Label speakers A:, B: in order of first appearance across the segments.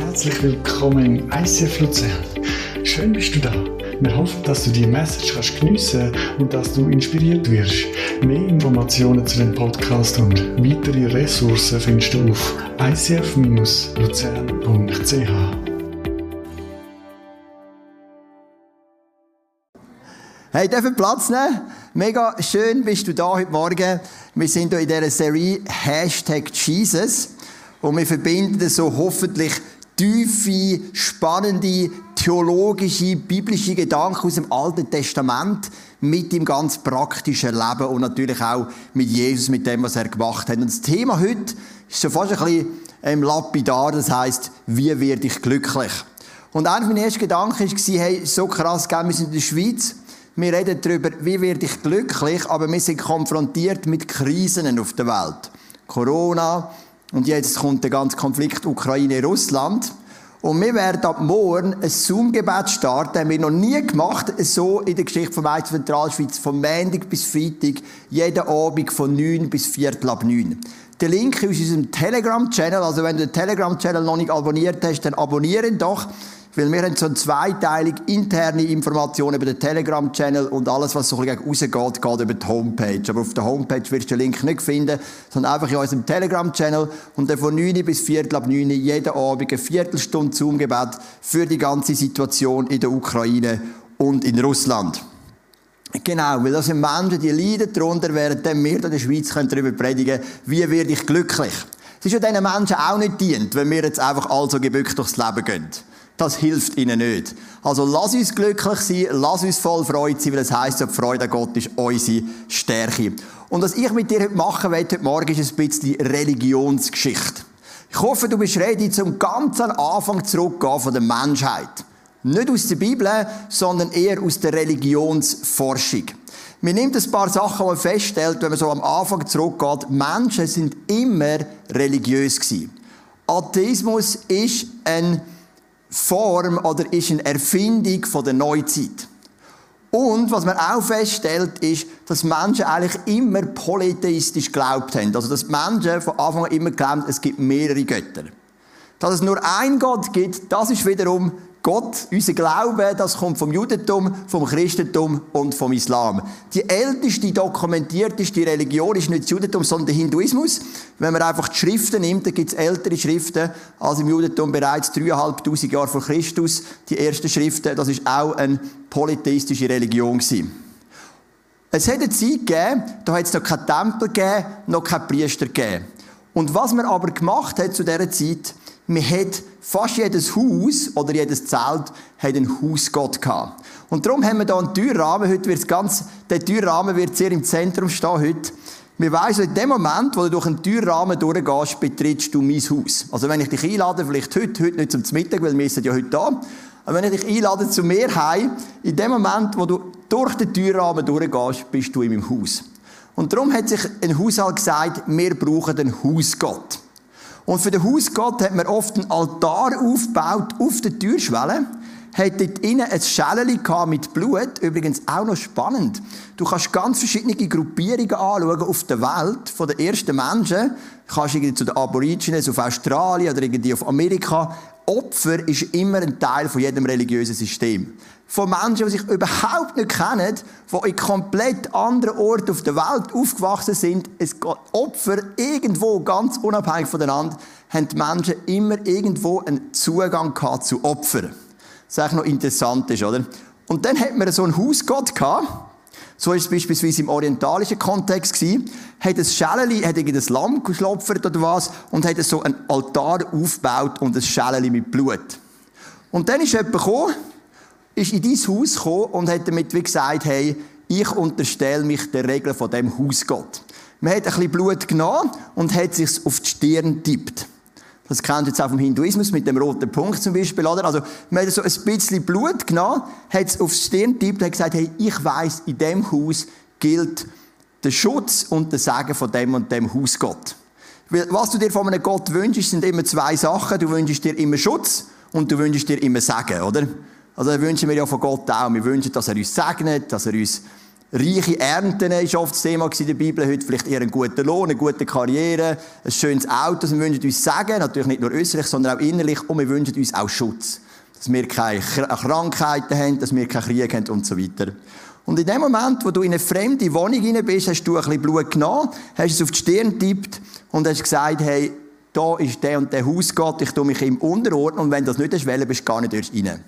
A: Herzlich willkommen im ICF Luzern. Schön bist du da. Wir hoffen, dass du die Message kannst geniessen und dass du inspiriert wirst. Mehr Informationen zu dem Podcast und weitere Ressourcen findest du auf icf-luzern.ch.
B: Hey, dürfen Platz nehmen? Mega schön bist du da heute Morgen. Wir sind hier in dieser Serie Hashtag Jesus. Und wir verbinden so hoffentlich tiefe, spannende, theologische, biblische Gedanken aus dem Alten Testament mit dem ganz praktischen Leben und natürlich auch mit Jesus, mit dem, was er gemacht hat. Und das Thema heute ist so fast ein bisschen ähm, lapidar, das heißt, wie werde ich glücklich? Und einer meiner ersten Gedanken war, hey, so krass, gell, wir sind in der Schweiz, wir reden darüber, wie werde ich glücklich, aber wir sind konfrontiert mit Krisen auf der Welt. Corona, und jetzt kommt der ganze Konflikt Ukraine-Russland. Und wir werden ab morgen ein Zoom-Gebet starten, haben wir noch nie gemacht, so in der Geschichte von der Zentralschweiz, von Montag bis Freitag, jeden Abend von 9 bis Viertel ab 9. Der Link ist aus unserem Telegram-Channel, also wenn du den Telegram-Channel noch nicht abonniert hast, dann abonniere ihn doch. Weil wir haben so zweiteilig interne Informationen über den Telegram-Channel und alles, was so ein bisschen rausgeht, geht über die Homepage. Aber auf der Homepage wirst du den Link nicht finden, sondern einfach in unserem Telegram-Channel und dann von 9 bis Viertel ab 9 jeden Abend eine Viertelstunde Zoom-Gebet für die ganze Situation in der Ukraine und in Russland. Genau, weil das sind Menschen, die leiden darunter, während wir in der Schweiz darüber predigen können, wie werde ich glücklich. Es ist ja diesen Menschen auch nicht dient, wenn wir jetzt einfach also gebückt durchs Leben gehen. Das hilft ihnen nicht. Also lass uns glücklich sein, lass uns voll Freude sein, weil es heisst, die Freude an Gott ist unsere Stärke. Und was ich mit dir heute machen will, heute Morgen, ist ein bisschen Religionsgeschichte. Ich hoffe, du bist ready, zum ganz Anfang zurückzugehen von der Menschheit. Nicht aus der Bibel, sondern eher aus der Religionsforschung. Wir nehmen ein paar Sachen, die man feststellt, wenn man so am Anfang zurückgeht. Menschen sind immer religiös gewesen. Atheismus ist ein Form oder ist eine Erfindung von der Neuzeit. Und was man auch feststellt, ist, dass Menschen eigentlich immer polytheistisch geglaubt haben. Also, dass Menschen von Anfang an immer glauben, es gibt mehrere Götter. Dass es nur einen Gott gibt, das ist wiederum Gott, unser Glaube, das kommt vom Judentum, vom Christentum und vom Islam. Die älteste, dokumentierteste Religion ist nicht das Judentum, sondern der Hinduismus. Wenn man einfach die Schriften nimmt, dann gibt es ältere Schriften als im Judentum bereits 3'500 Jahre vor Christus. Die ersten Schriften, das ist auch eine polytheistische Religion gewesen. Es hat eine Zeit gegeben, da hat es noch keinen Tempel gegeben, noch keinen Priester gegeben. Und was man aber gemacht hat zu dieser Zeit, man hat fast jedes Haus oder jedes Zelt hat einen Hausgott gehabt. Und darum haben wir hier einen Türrahmen. Heute wird ganz, der Türrahmen wird sehr im Zentrum stehen heute. Wir weiss, in dem Moment, wo du durch einen Türrahmen durchgehst, betrittst du mein Haus. Also wenn ich dich einlade, vielleicht heute, heute nicht zum Mittag, weil wir sind ja heute da. Aber wenn ich dich einlade zu mir heim, in dem Moment, wo du durch den Türrahmen durchgehst, bist du in meinem Haus. Und darum hat sich ein Haushalt gesagt, wir brauchen einen Hausgott. Und für den Hausgott hat man oft einen Altar aufgebaut auf der Türschwelle hat dort innen ein Schälchen mit Blut. Übrigens auch noch spannend. Du kannst ganz verschiedene Gruppierungen anschauen auf der Welt von den ersten Menschen. Du kannst irgendwie zu den Aborigines auf Australien oder irgendwie auf Amerika. Opfer ist immer ein Teil von jedem religiösen System. Von Menschen, die sich überhaupt nicht kennen, die in komplett anderen Orten auf der Welt aufgewachsen sind. Es geht Opfer irgendwo ganz unabhängig voneinander, haben die Menschen immer irgendwo einen Zugang gehabt zu Opfern was eigentlich noch interessant ist, oder? Und dann hat man so einen Hausgott gehabt, so ist es beispielsweise im orientalischen Kontext gewesen, hat ein Schäleli, hat ein Lamm geschlopfert oder was, und hat so einen Altar aufgebaut und ein Schäleli mit Blut. Und dann ist jemand gekommen, ist in dein Haus gekommen und hat damit wie gesagt, hey, ich unterstelle mich der Regel von dem Hausgott. Man hat ein bisschen Blut genommen und hat sich auf die Stirn getippt. Das kennt jetzt auch vom Hinduismus mit dem roten Punkt zum Beispiel, oder? Also, man hat so ein bisschen Blut genommen, hat es aufs Stirn getippt und hat gesagt, hey, ich weiss, in dem Haus gilt der Schutz und der Segen von dem und dem Hausgott. Weil, was du dir von einem Gott wünschst, sind immer zwei Sachen. Du wünschst dir immer Schutz und du wünschst dir immer Segen, oder? Also, das wünschen wir ja von Gott auch. Wir wünschen, dass er uns segnet, dass er uns Reiche Ernten ist oft das Thema in der Bibel. Heute vielleicht eher einen guten Lohn, eine gute Karriere, ein schönes Auto. Wir wünschen uns Sagen, natürlich nicht nur äußerlich, sondern auch innerlich. Und wir wünschen uns auch Schutz. Dass wir keine Krankheiten haben, dass wir keinen Krieg haben und so weiter. Und in dem Moment, wo du in eine fremde Wohnung rein bist, hast du ein bisschen Blut genommen, hast es auf die Stirn getippt und hast gesagt, hey, da ist der und der Hausgott, ich tue mich ihm unterordnen und wenn das nicht ist, bist du gar nicht erst rein.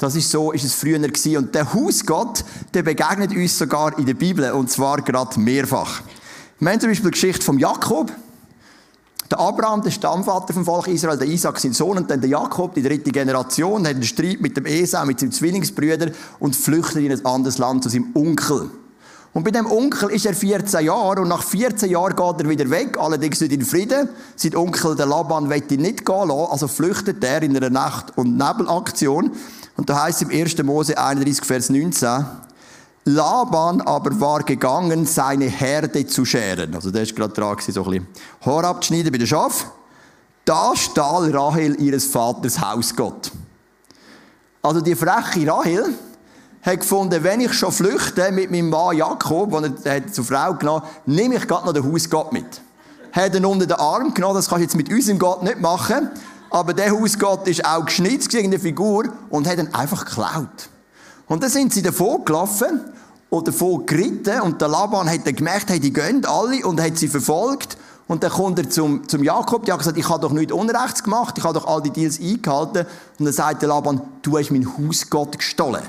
B: Das ist so, ist es früher gewesen. Und der Hausgott, der begegnet uns sogar in der Bibel, und zwar gerade mehrfach. Wir haben zum Beispiel die Geschichte von Jakob. Der Abraham, der Stammvater vom Volk Israel, der Isaac, sein Sohn, und dann der Jakob, die dritte Generation, hat einen Streit mit dem Esau, mit seinem Zwillingsbrüder und flüchtet in ein anderes Land zu seinem Onkel. Und bei dem Onkel ist er 14 Jahre und nach 14 Jahren geht er wieder weg, allerdings nicht in Frieden. Sein Onkel, der Laban, will ihn nicht gehen lassen, also flüchtet er in einer Nacht- und Nebelaktion. Und da heißt im 1. Mose 31, Vers 19, Laban aber war gegangen, seine Herde zu scheren. Also der ist gerade dran, so ein bisschen Haar abzuschneiden bei den Schaf. Da stahl Rahel ihres Vaters Hausgott. Also die freche Rahel hat gefunden, wenn ich schon flüchte mit meinem Mann Jakob, den er zur Frau genommen nehme ich gerade noch den Hausgott mit. Hat ihn unter den Arm genommen, das kannst du jetzt mit unserem Gott nicht machen. Aber der Hausgott ist auch geschnitzt in der Figur und hat ihn einfach geklaut. Und dann sind sie davon gelaufen und davon geritten und der Laban hat dann gemerkt, hey, die gehen alle und hat sie verfolgt. Und dann kommt er zum, zum Jakob, der hat gesagt, ich habe doch nichts Unrechts gemacht, ich habe doch all die Deals eingehalten. Und dann sagt der Laban, du hast meinen Hausgott gestohlen.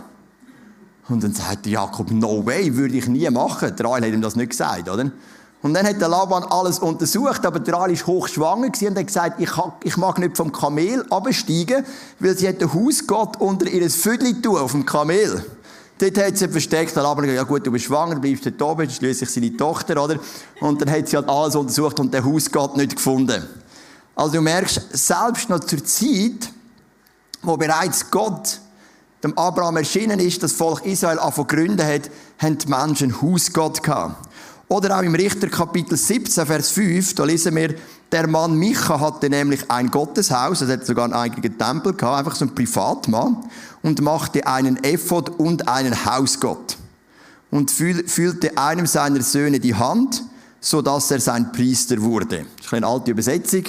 B: Und dann sagt der Jakob, no way, würde ich nie machen. Der Rahel hat ihm das nicht gesagt, oder? Und dann hat der Laban alles untersucht, aber der Ali war hochschwanger und hat gesagt, ich, ich mag nicht vom Kamel absteigen, weil sie hat den Hausgott unter ihr Vödli tun auf dem Kamel. Dort hat sie versteckt, der Laban gesagt, ja gut, du bist schwanger, bleibst dort oben, schließlich seine Tochter, oder? Und dann hat sie halt alles untersucht und den Hausgott nicht gefunden. Also du merkst, selbst noch zur Zeit, wo bereits Gott dem Abraham erschienen ist, das Volk Israel angefangen gründen hat, haben die Menschen Hausgott gehabt. Oder auch im Richter Kapitel 17, Vers 5, da lesen wir, der Mann Micha hatte nämlich ein Gotteshaus, er hatte sogar einen eigenen Tempel gehabt, einfach so ein Privatmann, und machte einen Ephod und einen Hausgott. Und fühlte einem seiner Söhne die Hand, so dass er sein Priester wurde. Das ist eine alte Übersetzung.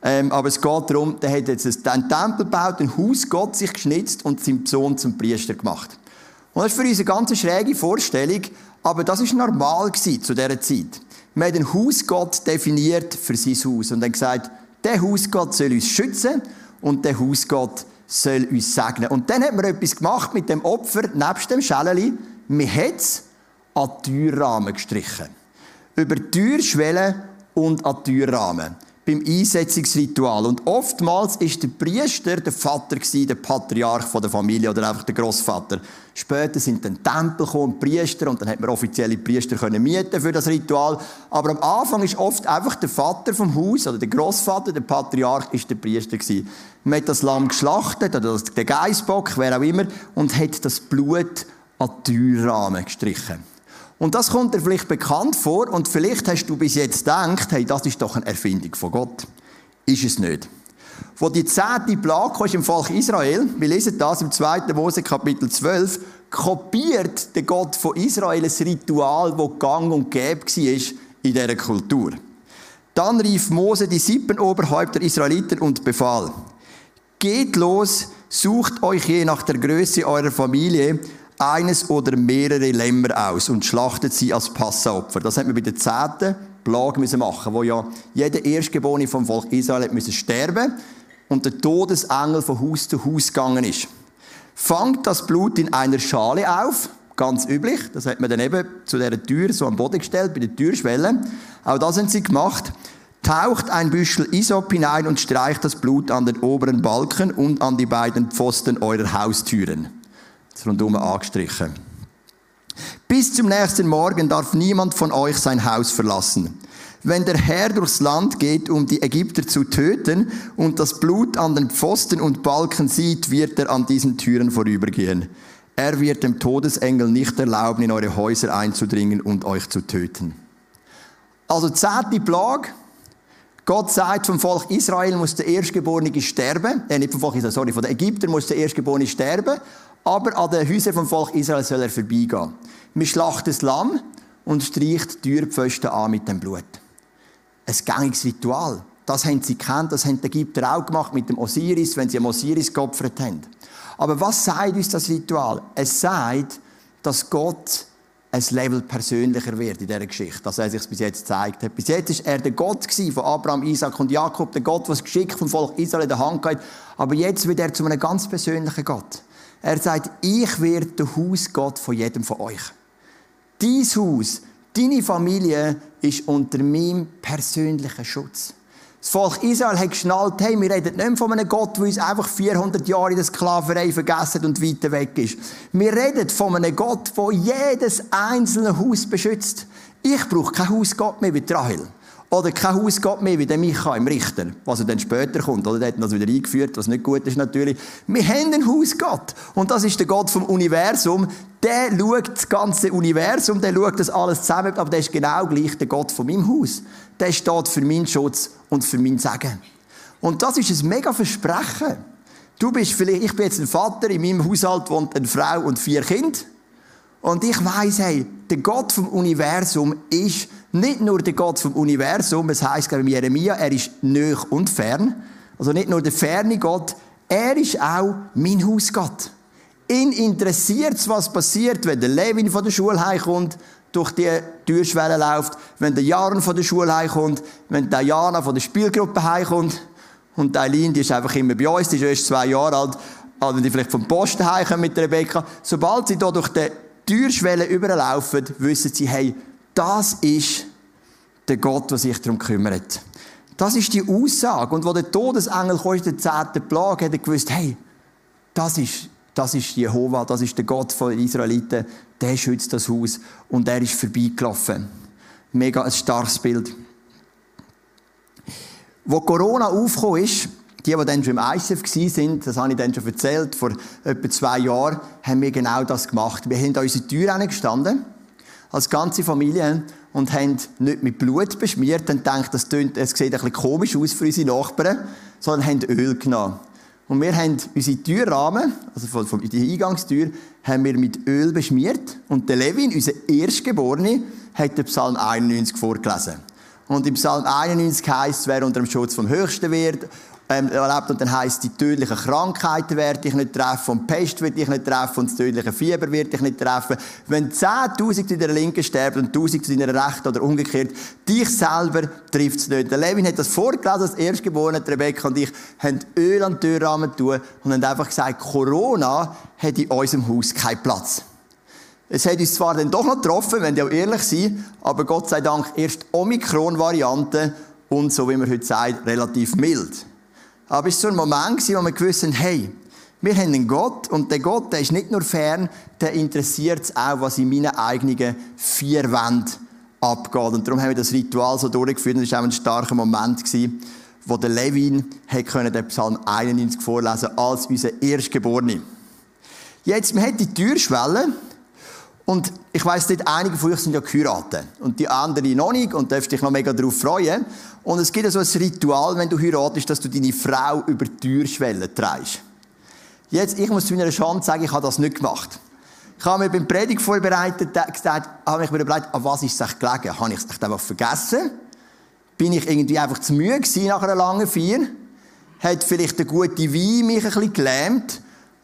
B: Ähm, aber es geht darum, der hat jetzt einen Tempel gebaut, ein Haus Gott sich geschnitzt und seinen Sohn zum Priester gemacht. Und das ist für uns eine ganz schräge Vorstellung, aber das ist normal zu dieser Zeit. Wir haben den Hausgott definiert für sein Haus und dann gesagt, der Hausgott soll uns schützen und der Hausgott soll uns segnen. Und dann hat man etwas gemacht mit dem Opfer, nebst dem Schäleli. Man hat es an Türrahmen gestrichen. Über Türschwellen und an Türrahmen beim Einsetzungsritual. Und oftmals ist der Priester der Vater der Patriarch der Familie oder einfach der Großvater. Später sind dann Tempel gekommen, Priester, und dann hat man offizielle Priester können mieten für das Ritual. Aber am Anfang ist oft einfach der Vater vom Haus oder der Großvater, der Patriarch, ist der Priester gewesen. Man hat das Lamm geschlachtet oder den Geißbock, wer auch immer, und hat das Blut an die Türrahmen gestrichen. Und das kommt dir vielleicht bekannt vor und vielleicht hast du bis jetzt gedacht, hey, das ist doch eine Erfindung von Gott. Ist es nicht. Wo die zehnte Plage ist im Volk Israel, wir lesen das im 2. Mose Kapitel 12, kopiert der Gott von Israel ein Ritual, das gang und gäbe war in dieser Kultur. Dann rief Mose die sieben Oberhäupter Israeliten und befahl, geht los, sucht euch je nach der Größe eurer Familie eines oder mehrere Lämmer aus und schlachtet sie als Passaopfer. Das hat man bei der zehnten Plage müssen machen, wo ja jeder Erstgeborene vom Volk Israel müssen sterben und der Todesengel von Haus zu Haus gegangen ist. Fangt das Blut in einer Schale auf, ganz üblich. Das hat man dann eben zu der Tür so am Boden gestellt, bei der Türschwelle. Auch das haben sie gemacht. Taucht ein Büschel Isop hinein und streicht das Blut an den oberen Balken und an die beiden Pfosten eurer Haustüren rundum angestrichen. Bis zum nächsten Morgen darf niemand von euch sein Haus verlassen. Wenn der Herr durchs Land geht, um die Ägypter zu töten und das Blut an den Pfosten und Balken sieht, wird er an diesen Türen vorübergehen. Er wird dem Todesengel nicht erlauben, in eure Häuser einzudringen und euch zu töten. Also zehnte Plage. Gott sagt, vom Volk Israel muss der Erstgeborene sterben. Äh, nicht vom Volk Israel, sorry, von den Ägyptern muss der Erstgeborene sterben. Aber an den Häusern vom Volk Israel soll er vorbeigehen. Man schlachtet das Lamm und streicht die Türpfosten an mit dem Blut. Ein gängiges Ritual. Das haben sie kennt, das haben die Ägypter auch gemacht mit dem Osiris, wenn sie am Osiris geopfert haben. Aber was sagt uns das Ritual? Es sagt, dass Gott ein Level persönlicher wird in dieser Geschichte, als er sich bis jetzt gezeigt hat. Bis jetzt war er der Gott von Abraham, Isaac und Jakob, der Gott, der das Geschick vom Volk Israel in der Hand hat. Aber jetzt wird er zu einem ganz persönlichen Gott. Er sagt, ich werde der Hausgott von jedem von euch. Dein Haus, deine Familie ist unter meinem persönlichen Schutz. Das Volk Israel hat geschnallt, hey, wir reden nicht von einem Gott, der uns einfach 400 Jahre in der Sklaverei vergessen und weiter weg ist. Wir reden von einem Gott, der jedes einzelne Haus beschützt. Ich brauche kein Hausgott mehr wie Rahel. Oder kein Hausgott mehr wie der Micha im Richter, was er dann später kommt. Oder der hat das wieder eingeführt, was nicht gut ist natürlich. Wir haben einen Hausgott. Und das ist der Gott vom Universum. Der schaut das ganze Universum, der schaut das alles zusammen, aber der ist genau gleich der Gott von meinem Haus. Der steht für meinen Schutz und für mein Segen. Und das ist ein mega Versprechen. Du bist vielleicht, ich bin jetzt ein Vater, in meinem Haushalt wohnt eine Frau und vier Kinder. Und ich weiss, hey, der Gott vom Universum ist nicht nur der Gott vom Universum, es heisst glaube Jeremia, er ist nöch und fern. Also nicht nur der ferne Gott, er ist auch mein Hausgott. Ihn interessiert was passiert, wenn der Levin von der Schule heimkommt, durch die Türschwelle läuft, wenn der Jaron von der Schule heimkommt, wenn der Jana von der Spielgruppe heimkommt. Und Eileen, die ist einfach immer bei uns, die ist erst zwei Jahre alt, also wenn die vielleicht vom Posten heimkommen mit Rebecca. Sobald sie hier durch die Türschwelle überlaufen, wissen sie, hey, das ist der Gott, der sich darum kümmert. Das ist die Aussage. Und wo der Todesengel kam, der zehnte Plage, hat er gewusst, hey, das ist, das ist Jehova, das ist der Gott von Israeliten, der schützt das Haus. Und er ist vorbeigelaufen. Mega ein starkes Bild. Wo Corona aufgekommen ist, die, die dann schon im ICF waren, das habe ich dann schon erzählt, vor etwa zwei Jahren, haben wir genau das gemacht. Wir haben an unsere Tür gestanden als ganze Familie und haben nicht mit Blut beschmiert und gedacht, das, tönt, es sieht ein bisschen komisch aus für unsere Nachbarn, sondern haben Öl genommen. Und wir haben unsere Türrahmen, also von, von die Eingangstür, haben wir mit Öl beschmiert. Und der Levin, unser Erstgeborene, hat den Psalm 91 vorgelesen. Und im Psalm 91 heißt wer unter dem Schutz vom Höchsten wird ähm, erlebt. Und dann heisst die tödlichen Krankheiten werde ich nicht treffen und Pest wird ich nicht treffen und das tödliche Fieber wird ich nicht treffen. Wenn 10.000 zu deiner Linken sterben und 1.000 zu deiner Rechten oder umgekehrt, dich selber trifft es nicht. Der Levin hat das vorgelesen, als Erstgeborene, Rebecca und ich haben Öl an den Türrahmen tun und haben einfach gesagt, Corona hat in unserem Haus keinen Platz. Es hat uns zwar dann doch noch getroffen, wenn wir auch ehrlich sind, aber Gott sei Dank erst Omikron-Variante und, so wie man heute sagt, relativ mild. Aber es war so ein Moment, wo wir gewusst hey, wir haben einen Gott und der Gott, der ist nicht nur fern, der interessiert es auch, was in meinen eigenen vier Wänden abgeht. Und darum haben wir das Ritual so durchgeführt und es war auch ein starker Moment, wo der Levin den Psalm 91 vorlesen als unser Erstgeborene. Jetzt, man hat die Türschwelle und ich weiss nicht, einige von euch sind ja geheiratet. Und die anderen noch nicht und darfst dich noch mega darauf freuen. Und es gibt so ein Ritual, wenn du heiratest, dass du deine Frau über die Türschwelle trägst. Jetzt, ich muss zu meiner Schande sagen, ich habe das nicht gemacht. Ich habe mir beim Predigt vorbereitet, gesagt, habe mich mir überlegt, an was ist es gelegen? Habe ich es einfach vergessen? Bin ich irgendwie einfach zu müde gewesen nach einer langen Feier? Hat vielleicht der gute Wein mich ein bisschen gelähmt?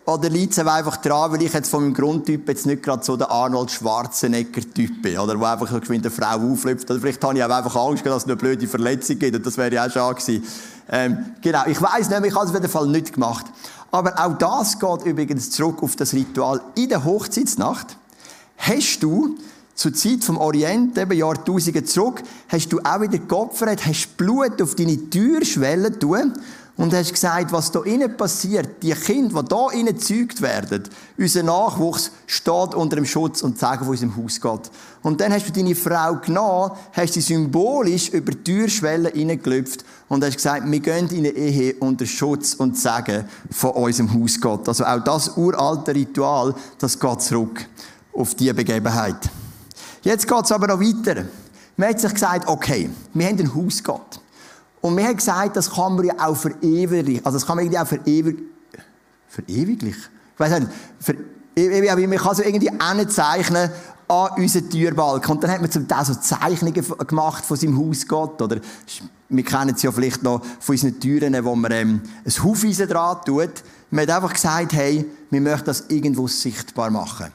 B: Oder liegt es einfach daran, weil ich jetzt von meinem Grundtyp jetzt nicht gerade so der Arnold Schwarzenegger-Typ bin, oder wo einfach so eine Frau auflüpft. Oder vielleicht habe ich auch einfach Angst, dass es eine blöde Verletzung gibt, und das wäre ja auch schade gewesen. Ähm, genau, ich weiß nicht, ich habe es auf jeden Fall nicht gemacht. Aber auch das geht übrigens zurück auf das Ritual in der Hochzeitsnacht. Hast du zur Zeit vom Orient, eben Jahrtausende zurück, hast du auch wieder geopfert, hast Blut auf deine Türschwelle tun und hast gesagt, was da innen passiert, die Kinder, die da innen gezeugt werden, unser Nachwuchs steht unter dem Schutz und Segen von unserem Haus Gott. Und dann hast du deine Frau genommen, hast sie symbolisch über die Türschwelle hineingelüpft und hast gesagt, wir gehen in eine Ehe unter Schutz und Segen von unserem Haus Gott. Also auch das uralte Ritual, das geht zurück auf diese Begebenheit. Jetzt geht es aber noch weiter. Man hat sich gesagt, okay, wir haben einen Hausgott. Und wir haben gesagt, das kann man ja auch verewiglich, also das kann man irgendwie auch verewig, verewiglich? Ich weiss nicht, ich, ich, man kann so irgendwie zeichnen an unseren Türbalken. Und dann hat man zum Teil so Zeichnungen gemacht von seinem Hausgott. Oder wir kennen es ja vielleicht noch von unseren Türen, wo man ähm, ein Hufeisen dran tut. Man hat einfach gesagt, hey, wir möchten das irgendwo sichtbar machen.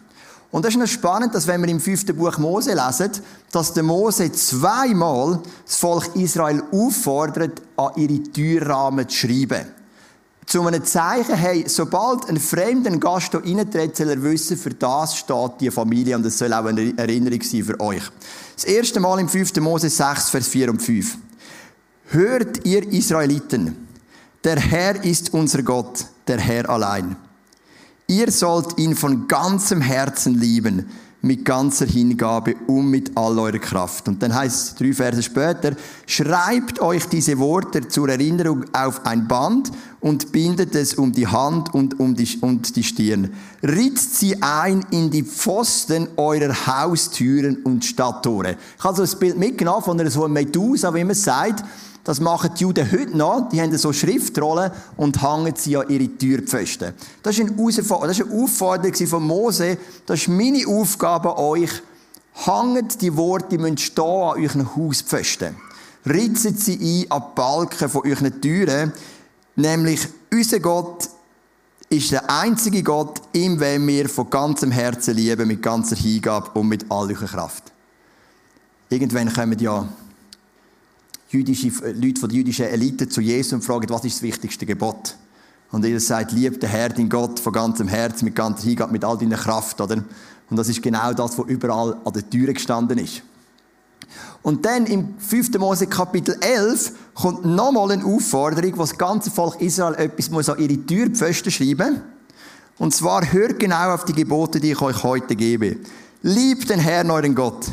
B: Und das ist noch spannend, dass wenn wir im fünften Buch Mose lesen, dass der Mose zweimal das Volk Israel auffordert, an ihre Türrahmen zu schreiben. Zu einem Zeichen, hey, sobald ein fremder Gast hier reintritt, soll er wissen, für das steht die Familie und es soll auch eine Erinnerung sein für euch. Das erste Mal im 5. Mose 6, Vers 4 und 5. Hört ihr Israeliten, der Herr ist unser Gott, der Herr allein. Ihr sollt ihn von ganzem Herzen lieben, mit ganzer Hingabe und mit all eurer Kraft. Und dann heißt es drei Verse später, schreibt euch diese Worte zur Erinnerung auf ein Band und bindet es um die Hand und um die, und die Stirn. Ritzt sie ein in die Pfosten eurer Haustüren und Stadttore. Ich habe so ein Bild mitgenommen von einer so einer Medusa, wie man sagt, das machen die Juden heute noch. Die haben so Schriftrollen und hängen sie an ihre Türpfosten. Das ist eine, Aufforderung von Mose. Das ist meine Aufgabe an euch. Hängt die Worte, die müssen stehen an euren Hauspfosten. Ritzen sie ein an die Balken von euren Türen. Nämlich, unser Gott ist der einzige Gott, ihm wollen wir von ganzem Herzen lieben, mit ganzer Hingabe und mit all eurer Kraft. Irgendwann kommen ja jüdische, äh, Leute von der jüdischen Elite zu Jesus und fragen, was ist das wichtigste Gebot? Und Jesus sagt, lieb den Herr, den Gott, von ganzem Herz, mit ganzer Hingabe, mit all deiner Kraft, oder? Und das ist genau das, was überall an der Türe gestanden ist. Und dann im 5. Mose Kapitel 11 kommt nochmal eine Aufforderung, wo das ganze Volk Israel etwas muss an ihre Türpfosten schreiben Und zwar hört genau auf die Gebote, die ich euch heute gebe. Liebt den Herrn, euren Gott.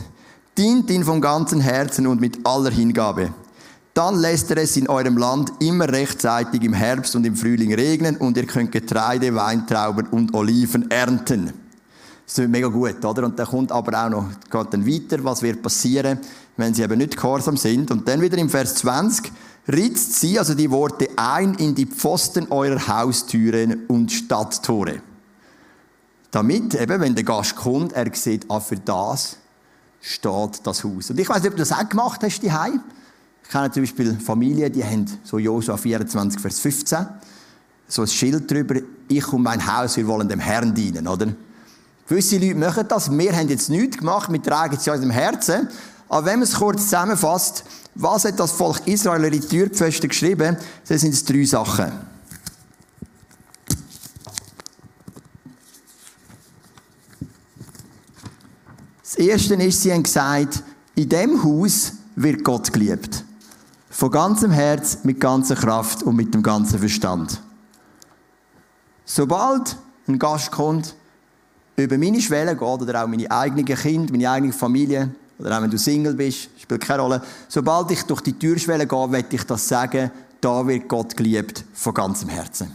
B: Dient ihn vom ganzen Herzen und mit aller Hingabe. Dann lässt er es in eurem Land immer rechtzeitig im Herbst und im Frühling regnen und ihr könnt Getreide, Weintrauben und Oliven ernten. Das ist mega gut, oder? Und dann kommt aber auch noch, geht dann weiter, was wird passieren, wenn sie eben nicht gehorsam sind. Und dann wieder im Vers 20, ritzt sie, also die Worte, ein in die Pfosten eurer Haustüren und Stadttore. Damit eben, wenn der Gast kommt, er sieht, ah, für das steht das Haus. Und ich weiß nicht, ob du das auch gemacht hast, die Heim. Ich kenne zum Beispiel Familien, die haben so Josua 24, Vers 15, so ein Schild drüber, ich und mein Haus, wir wollen dem Herrn dienen, oder? Gewisse Leute machen das. Wir haben jetzt nichts gemacht, wir tragen es ja in unserem Herzen. Aber wenn man es kurz zusammenfasst, was hat das Volk Israel in die Türpfosten geschrieben? Das sind es drei Sachen. Das erste ist, sie haben gesagt, in dem Haus wird Gott geliebt. Von ganzem Herz, mit ganzer Kraft und mit dem ganzen Verstand. Sobald ein Gast kommt, über meine Schwelle geht, oder auch meine eigenen Kinder, meine eigene Familie, oder auch wenn du Single bist, spielt keine Rolle. Sobald ich durch die Türschwelle gehe, werde ich das sagen, da wird Gott geliebt von ganzem Herzen.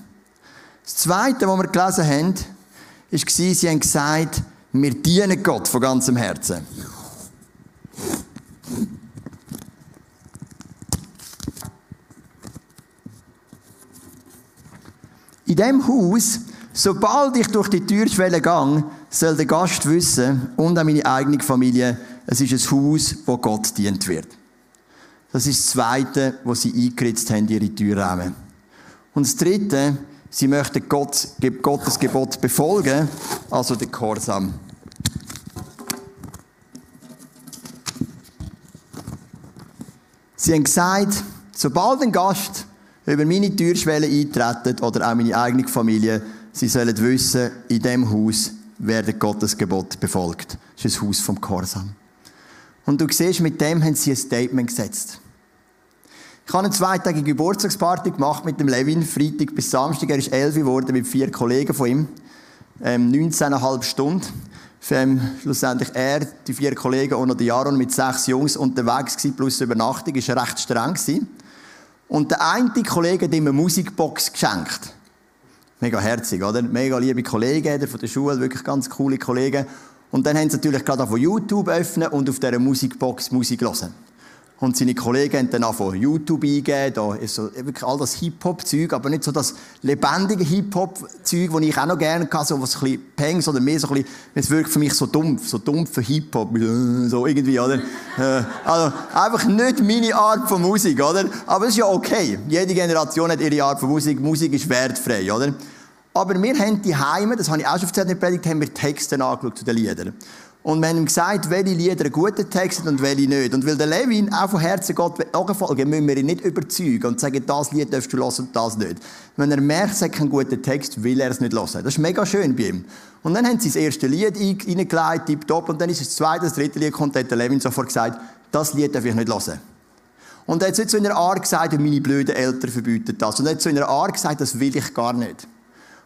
B: Das Zweite, was wir gelesen haben, war, sie haben gesagt, wir dienen Gott von ganzem Herzen. Dem Haus, sobald ich durch die Türschwelle gehe, soll der Gast wissen und auch meine eigene Familie, es ist ein Haus, wo Gott dient wird. Das ist das Zweite, wo sie eingeritzt haben, ihre Türrahmen. Und das Dritte, sie möchten Gott, Gottes Gebot befolgen, also den Gehorsam. Sie haben gesagt, sobald ein Gast über meine Türschwelle eintreten oder auch meine eigene Familie, sie sollen wissen, in diesem Haus werden Gottes Gebot befolgt. Das ist ein Haus vom Gehorsam. Und du siehst, mit dem haben sie ein Statement gesetzt. Ich habe eine zweitägige Geburtstagsparty gemacht mit dem Levin, Freitag bis Samstag. Er ist elf geworden mit vier Kollegen von ihm. Ähm, 19,5 Stunden. Ähm, schlussendlich er, die vier Kollegen und noch die Jaron mit sechs Jungs unterwegs gewesen, plus Übernachtung. Ist recht streng gewesen. Und der eine Kollege hat ihm eine Musikbox geschenkt. Mega herzig, oder? Mega liebe Kollegen von der Schule, wirklich ganz coole Kollegen. Und dann haben sie natürlich gerade von YouTube öffnen und auf dieser Musikbox Musik hören. Und seine Kollegen haben dann auch von YouTube eingegeben, da ist so wirklich all das Hip-Hop-Zeug, aber nicht so das lebendige Hip-Hop-Zeug, das ich auch noch gerne hatte, so was ein bisschen Pangs oder mehr so ein bisschen, es wirkt für mich so dumpf, so dumpf für Hip-Hop, so irgendwie, oder? Äh, also, einfach nicht meine Art von Musik, oder? Aber es ist ja okay. Jede Generation hat ihre Art von Musik. Musik ist wertfrei, oder? Aber wir haben die Heime, das habe ich auch schon erzählt in der Predigt, haben wir Texte angeschaut zu den Liedern. Und wir haben ihm gesagt, welche Lieder einen guten Text haben und welche nicht. Und weil der Levin auch von Herzen Gott nachfolgen müssen wir ihn nicht überzeugen und sagen, das Lied darfst du hören und das nicht. Wenn er merkt, es hat keinen guten Text, will er es nicht hören. Das ist mega schön bei ihm. Und dann haben sie das erste Lied reingelegt, tipptopp, und dann ist das zweite, das dritte Lied kommt, hat der Levin sofort gesagt, das Lied darf ich nicht hören. Und er hat nicht so in einer Art gesagt, meine blöden Eltern verbieten das. Und er hat so in einer Art gesagt, das will ich gar nicht.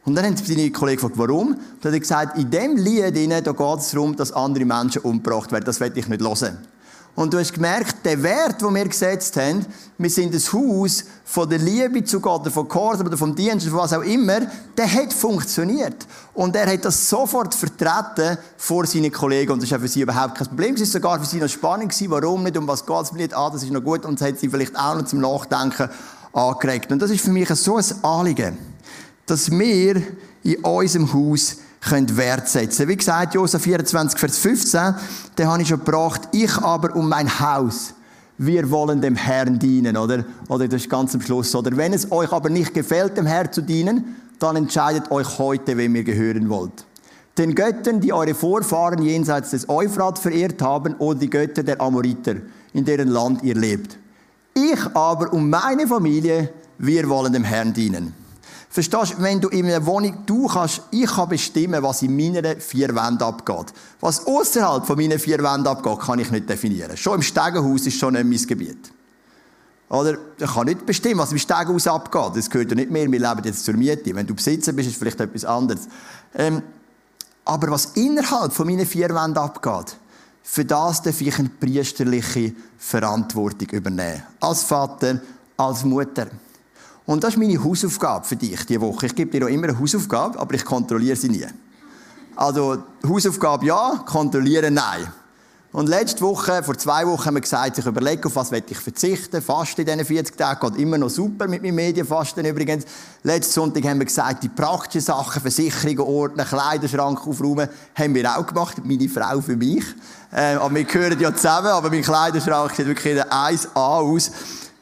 B: Und dann haben seine Kollegen gefragt, warum? Dann hat er gesagt, in dem Lied da geht es darum, dass andere Menschen umgebracht werden. Das werde ich nicht hören. Und du hast gemerkt, der Wert, den wir gesetzt haben, wir sind das Haus von der Liebe zu Gott, oder von Gehorsam oder vom Dienst, oder was auch immer, der hat funktioniert. Und er hat das sofort vertreten vor seinen Kollegen. Und das war für sie überhaupt kein Problem. Es war sogar für sie noch spannend gewesen. Warum nicht? Um was geht es nicht? Ah, das ist noch gut. Und das hat sie vielleicht auch noch zum Nachdenken angeregt. Und das ist für mich so ein Anliegen dass wir in unserem Haus können Wert setzen Wie gesagt, Josef 24, Vers 15, da habe ich schon gebracht, ich aber um mein Haus, wir wollen dem Herrn dienen, oder? Oder das ist ganz am Schluss, oder? Wenn es euch aber nicht gefällt, dem Herrn zu dienen, dann entscheidet euch heute, wem ihr gehören wollt. Den Göttern, die eure Vorfahren jenseits des Euphrat verehrt haben, oder die Götter der Amoriter, in deren Land ihr lebt. Ich aber um meine Familie, wir wollen dem Herrn dienen. Verstehst du, wenn du in einer Wohnung, du kannst, ich kann bestimmen, was in meinen vier Wänden abgeht. Was außerhalb von meinen vier Wänden abgeht, kann ich nicht definieren. Schon im Stegenhaus ist schon nicht mein Gebiet. Oder? Ich kann nicht bestimmen, was im Stegenhaus abgeht. Das gehört ja nicht mehr. Wir leben jetzt zur Miete. Wenn du Besitzer bist, ist vielleicht etwas anderes. Ähm, aber was innerhalb von meinen vier Wänden abgeht, für das darf ich eine priesterliche Verantwortung übernehmen. Als Vater, als Mutter. Und das ist meine Hausaufgabe für dich diese Woche. Ich gebe dir auch immer eine Hausaufgabe, aber ich kontrolliere sie nie. Also, Hausaufgabe ja, kontrollieren nein. Und letzte Woche, vor zwei Wochen, haben wir gesagt, ich überlege, auf was ich verzichten. Fasten in diesen 40 Tagen geht immer noch super mit meinem Medienfasten übrigens. Letzten Sonntag haben wir gesagt, die praktischen Sachen, Versicherungen ordnen, Kleiderschrank aufräumen, haben wir auch gemacht. Meine Frau für mich. Äh, aber wir gehören ja zusammen, aber mein Kleiderschrank sieht wirklich 1A aus.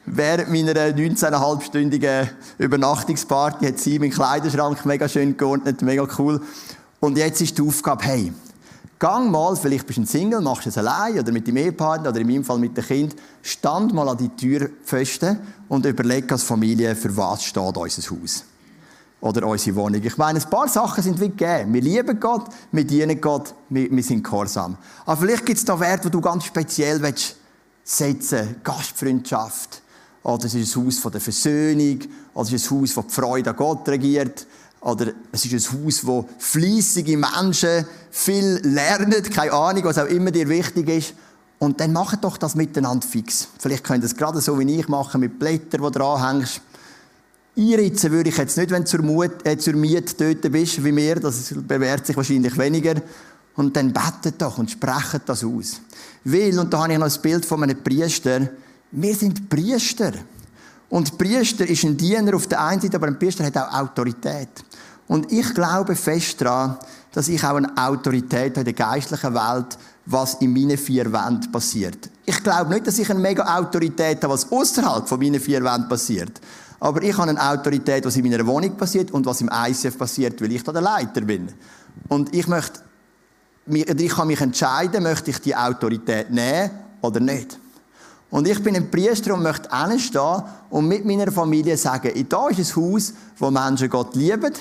B: Während meiner 19,5-stündigen Übernachtungsparty hat sie meinen Kleiderschrank mega schön geordnet, mega cool. Und jetzt ist die Aufgabe, hey, gang mal, vielleicht bist du ein Single, machst es allein oder mit dem Ehepartner oder in meinem Fall mit dem Kind, stand mal an die Türpfosten und überleg als Familie, für was steht unser Haus oder unsere Wohnung. Ich meine, ein paar Sachen sind wie gegeben. Wir lieben Gott, wir dienen Gott, wir, wir sind gehorsam. Aber vielleicht gibt es da Werte, die du ganz speziell willst setzen Gastfreundschaft, oder es ist ein Haus der Versöhnung, oder es ist ein Haus, wo die Freude an Gott regiert, oder es ist ein Haus, wo fließige Menschen viel lernen, keine Ahnung, was auch immer dir wichtig ist. Und dann macht doch das miteinander fix. Vielleicht könnt ihr es gerade so wie ich machen, mit Blättern, die dranhängst. Einritzen würde ich jetzt nicht, wenn du zur, Mut, äh, zur Miete dort bist, wie mir. Das bewährt sich wahrscheinlich weniger. Und dann betet doch und sprecht das aus. Weil, und da habe ich noch ein Bild von einem Priester, wir sind Priester. Und Priester ist ein Diener auf der einen Seite, aber ein Priester hat auch Autorität. Und ich glaube fest daran, dass ich auch eine Autorität habe in der geistlichen Welt, was in meinen vier Wänden passiert. Ich glaube nicht, dass ich eine mega Autorität habe, was außerhalb von meinen vier Wänden passiert. Aber ich habe eine Autorität, was in meiner Wohnung passiert und was im ICF passiert, weil ich da der Leiter bin. Und ich möchte, ich kann mich entscheiden, möchte ich die Autorität nehmen oder nicht. Und ich bin ein Priester und möchte hinstehen und mit meiner Familie sagen, da ist ein Haus, wo Menschen Gott lieben,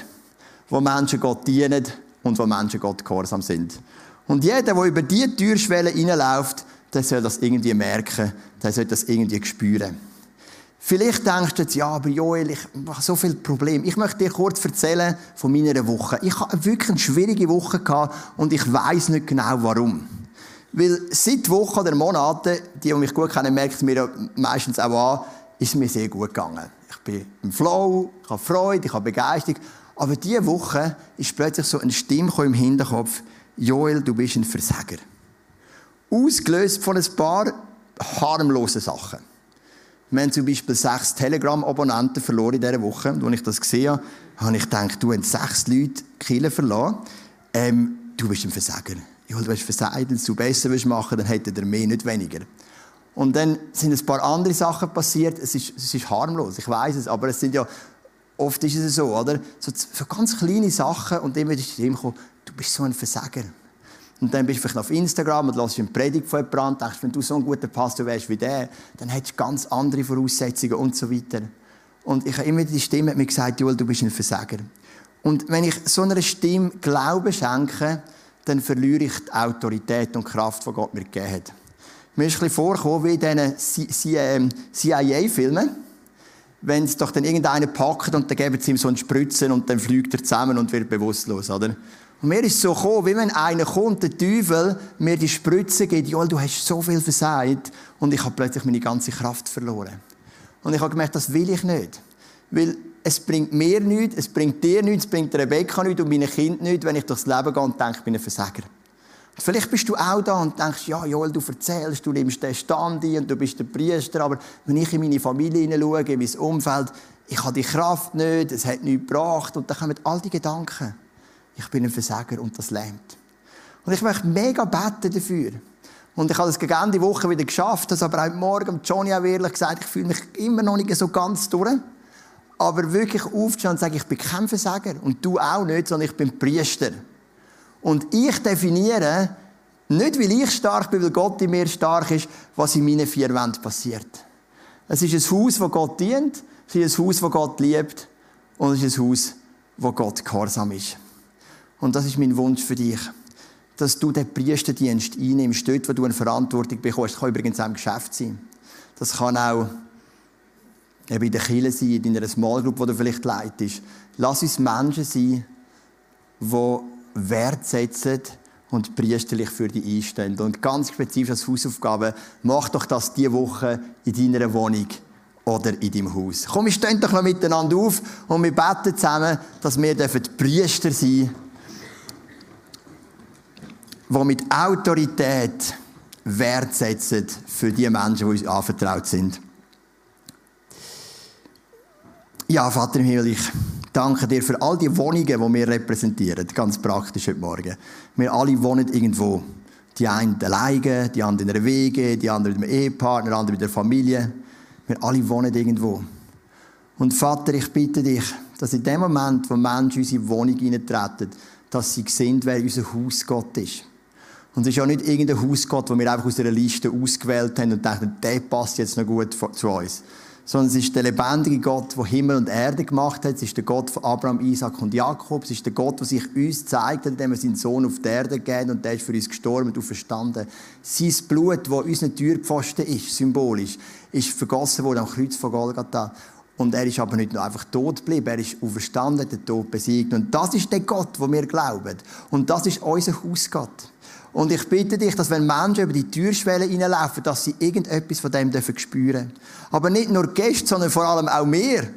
B: wo Menschen Gott dienen und wo Menschen Gott gehorsam sind. Und jeder, der über diese Türschwelle reinläuft, der soll das irgendwie merken, der soll das irgendwie spüren. Vielleicht denkst du jetzt, ja, aber Joel, ich habe so viele Probleme. Ich möchte dir kurz erzählen von meiner Woche. Ich habe wirklich eine schwierige Woche gehabt und ich weiß nicht genau warum. Weil seit Wochen oder Monaten, die, die mich gut kennen, merken mir meistens auch an, ist es mir sehr gut gegangen. Ich bin im Flow, ich habe Freude, ich habe Begeisterung. Aber diese Woche ist plötzlich so eine Stimme im Hinterkopf, Joel, du bist ein Versager. Ausgelöst von ein paar harmlose Sachen. Wir haben zum Beispiel sechs Telegram-Abonnenten verloren in dieser Woche. Und als ich das gesehen habe, habe ich gedacht, du hast sechs Leute Kille verloren. Ähm, du bist ein Versager. Ja, du hast versagt, wenn du besser machen willst, dann hätte er mehr, nicht weniger. Und dann sind ein paar andere Sachen passiert. Es ist, es ist harmlos, ich weiß es, aber es sind ja, oft ist es so, oder? So, so ganz kleine Sachen und immer ist die gekommen, du bist so ein Versager. Und dann bist du vielleicht auf Instagram und hörst eine Predigt von jemandem und denkst, wenn du so ein guter Pastor wärst wie der, dann hättest du ganz andere Voraussetzungen und so weiter. Und ich habe immer die Stimme mir gesagt, Joel, du bist ein Versager. Und wenn ich so einer Stimme Glauben schenke, dann verliere ich die Autorität und Kraft, die Gott mir gegeben hat. Mir ist ein bisschen vorgekommen wie in diesen CIA-Filmen. Wenn es doch dann irgendeinen packt und dann geben sie ihm so einen Spritzen und dann fliegt er zusammen und wird bewusstlos, oder? Und mir ist so gekommen, wie wenn einer kommt, der Teufel, mir die Spritze gibt, Joel, du hast so viel versagt. Und ich habe plötzlich meine ganze Kraft verloren. Und ich habe gemerkt, das will ich nicht. Weil es bringt mir nichts, es bringt dir nichts, es bringt Rebecca nichts und meinen Kind nichts, wenn ich durchs Leben gehe und denke, ich bin ein Versager. Und vielleicht bist du auch da und denkst, ja, Joel, du erzählst, du nimmst den Stand ein und du bist der Priester, aber wenn ich in meine Familie hineinschaue, in mein Umfeld, ich habe die Kraft nicht, es hat nichts gebracht und dann kommen all die Gedanken ich bin ein Versager und das lähmt. Und ich möchte mega beten dafür. Und ich habe das gegen Ende Woche wieder geschafft, das aber heute Morgen Johnny auch ehrlich gesagt, ich fühle mich immer noch nicht so ganz durch. Aber wirklich aufzustehen und sagen, ich bin kein Versager und du auch nicht, sondern ich bin Priester. Und ich definiere, nicht weil ich stark bin, weil Gott in mir stark ist, was in meinen vier Wänden passiert. Es ist ein Haus, das Gott dient, es ist ein Haus, das Gott liebt und es ist ein Haus, wo Gott gehorsam ist. Und das ist mein Wunsch für dich. Dass du den Priesterdienst einnimmst, dort, wo du eine Verantwortung bekommst. Das kann übrigens auch im Geschäft sein. Das kann auch eben in der Kirche sein, in deiner Small Group, wo du vielleicht leitest. Lass uns Menschen sein, die Wert setzen und priesterlich für dich einstellen. Und ganz spezifisch als Hausaufgabe, mach doch das diese Woche in deiner Wohnung oder in deinem Haus. Komm, wir stehen doch noch miteinander auf und wir beten zusammen, dass wir Priester sein dürfen die mit Autorität Wert setzen für die Menschen, die uns anvertraut sind. Ja, Vater im Himmel, ich danke dir für all die Wohnungen, die wir repräsentieren, ganz praktisch heute Morgen. Wir alle wohnen irgendwo. Die einen alleine, die anderen in einer Wege, die anderen mit einem Ehepartner, die anderen mit der Familie. Wir alle wohnen irgendwo. Und Vater, ich bitte dich, dass in dem Moment, wo Menschen in unsere Wohnung hineintreten, dass sie sehen, wer unser Hausgott ist. Und es ist ja nicht irgendein Hausgott, den wir einfach aus einer Liste ausgewählt haben und denken, der passt jetzt noch gut zu uns. Sondern es ist der lebendige Gott, der Himmel und Erde gemacht hat. Es ist der Gott von Abraham, Isaac und Jakob. Es ist der Gott, der sich uns zeigt, indem er seinen Sohn auf die Erde gegeben und der ist für uns gestorben und auferstanden. Sein Blut, das unsere Türpfosten ist, symbolisch, ist vergossen worden am Kreuz von Golgatha. Und er ist aber nicht nur einfach tot geblieben, er ist auferstanden, der Tod besiegt. Und das ist der Gott, wo wir glauben. Und das ist unser Hausgott. Und ich bitte dich, dass wenn Menschen über die Türschwelle hineinlaufen, dass sie irgendetwas von dem dürfen spüren. Aber nicht nur Gäste, sondern vor allem auch wir.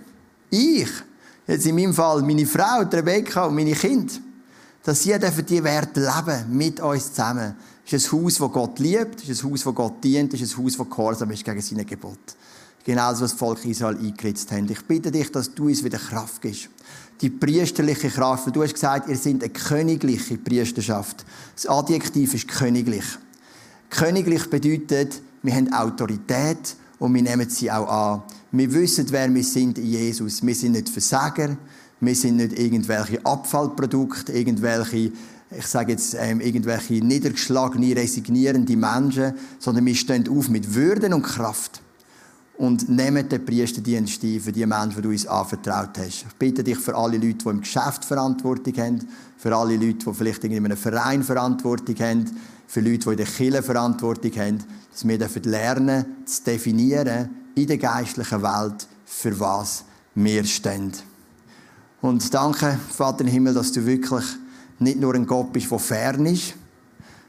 B: Ich. Jetzt in meinem Fall meine Frau, Rebecca und meine Kinder. Dass sie dürfen die Werte leben, mit uns zusammen. Es ist ein Haus, das Gott liebt, es ist ein Haus, das Gott dient, es ist ein Haus, das gehorsam ist gegen seine Gebot. Genauso, was das Volk Israel eingeritzt hat. Ich bitte dich, dass du uns wieder Kraft gibst die priesterliche Kraft. Du hast gesagt, ihr seid eine königliche Priesterschaft. Das Adjektiv ist königlich. Königlich bedeutet, wir haben Autorität und wir nehmen sie auch an. Wir wissen, wer wir sind in Jesus. Wir sind nicht Versager, wir sind nicht irgendwelche Abfallprodukte, irgendwelche, ich sage jetzt, ähm, irgendwelche niedergeschlagene, resignierende Menschen, sondern wir stehen auf mit Würden und Kraft und nehmt den Priesterdienst ein für die Menschen, die du uns anvertraut hast. Ich bitte dich für alle Leute, die im Geschäft Verantwortung haben, für alle Leute, die vielleicht in einem Verein Verantwortung haben, für Leute, die in der Kirche Verantwortung haben, dass wir lernen zu definieren in der geistlichen Welt, für was wir stehen. Und danke, Vater im Himmel, dass du wirklich nicht nur ein Gott bist, der fern ist,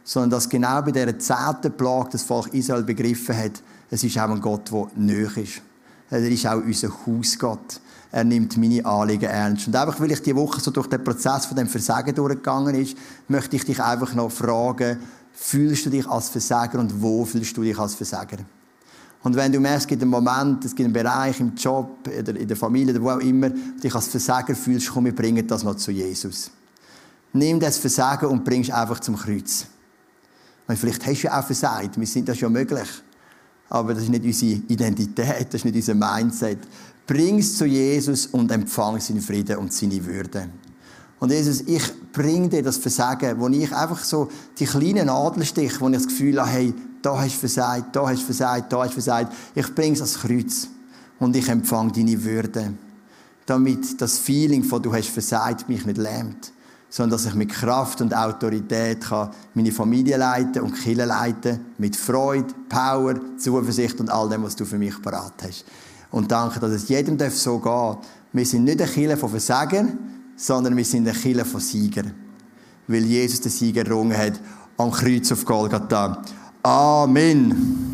B: sondern dass genau bei dieser zehnten Plage das Volk Israel begriffen hat, es ist auch ein Gott, der nöch ist. Er ist auch unser Hausgott. Er nimmt meine Anliegen ernst. Und einfach, weil ich diese Woche so durch den Prozess von dem Versagen durchgegangen ist, möchte ich dich einfach noch fragen, fühlst du dich als Versager und wo fühlst du dich als Versager? Und wenn du merkst, es gibt einen Moment, es gibt einen Bereich im Job, in der Familie, oder wo auch immer, dich als Versager fühlst, komm, wir bringen das noch zu Jesus. Nimm das Versagen und bringst einfach zum Kreuz. Weil vielleicht hast du ja auch versagt, wir sind das ja möglich. Aber das ist nicht unsere Identität, das ist nicht unser Mindset. Bring es zu Jesus und empfang seinen Frieden und seine Würde. Und Jesus, ich bringe dir das Versagen, wo ich einfach so die kleinen Nadelstiche, wo ich das Gefühl habe, hey, da hast du versagt, da hast du versagt, da hast du versagt. Ich bringe es ans Kreuz und ich empfange deine Würde. Damit das Feeling von du hast versagt mich nicht lähmt, sondern dass ich mit Kraft und Autorität meine Familie leiten und Kinder leiten, mit Freude, Power, Zuversicht und all dem, was du für mich parat hast. Und danke, dass es jedem so darf. Wir sind nicht ein Killer von Versagern, sondern wir sind ein Killer von Siegern. Weil Jesus den Sieger errungen hat am Kreuz auf Golgatha. Amen.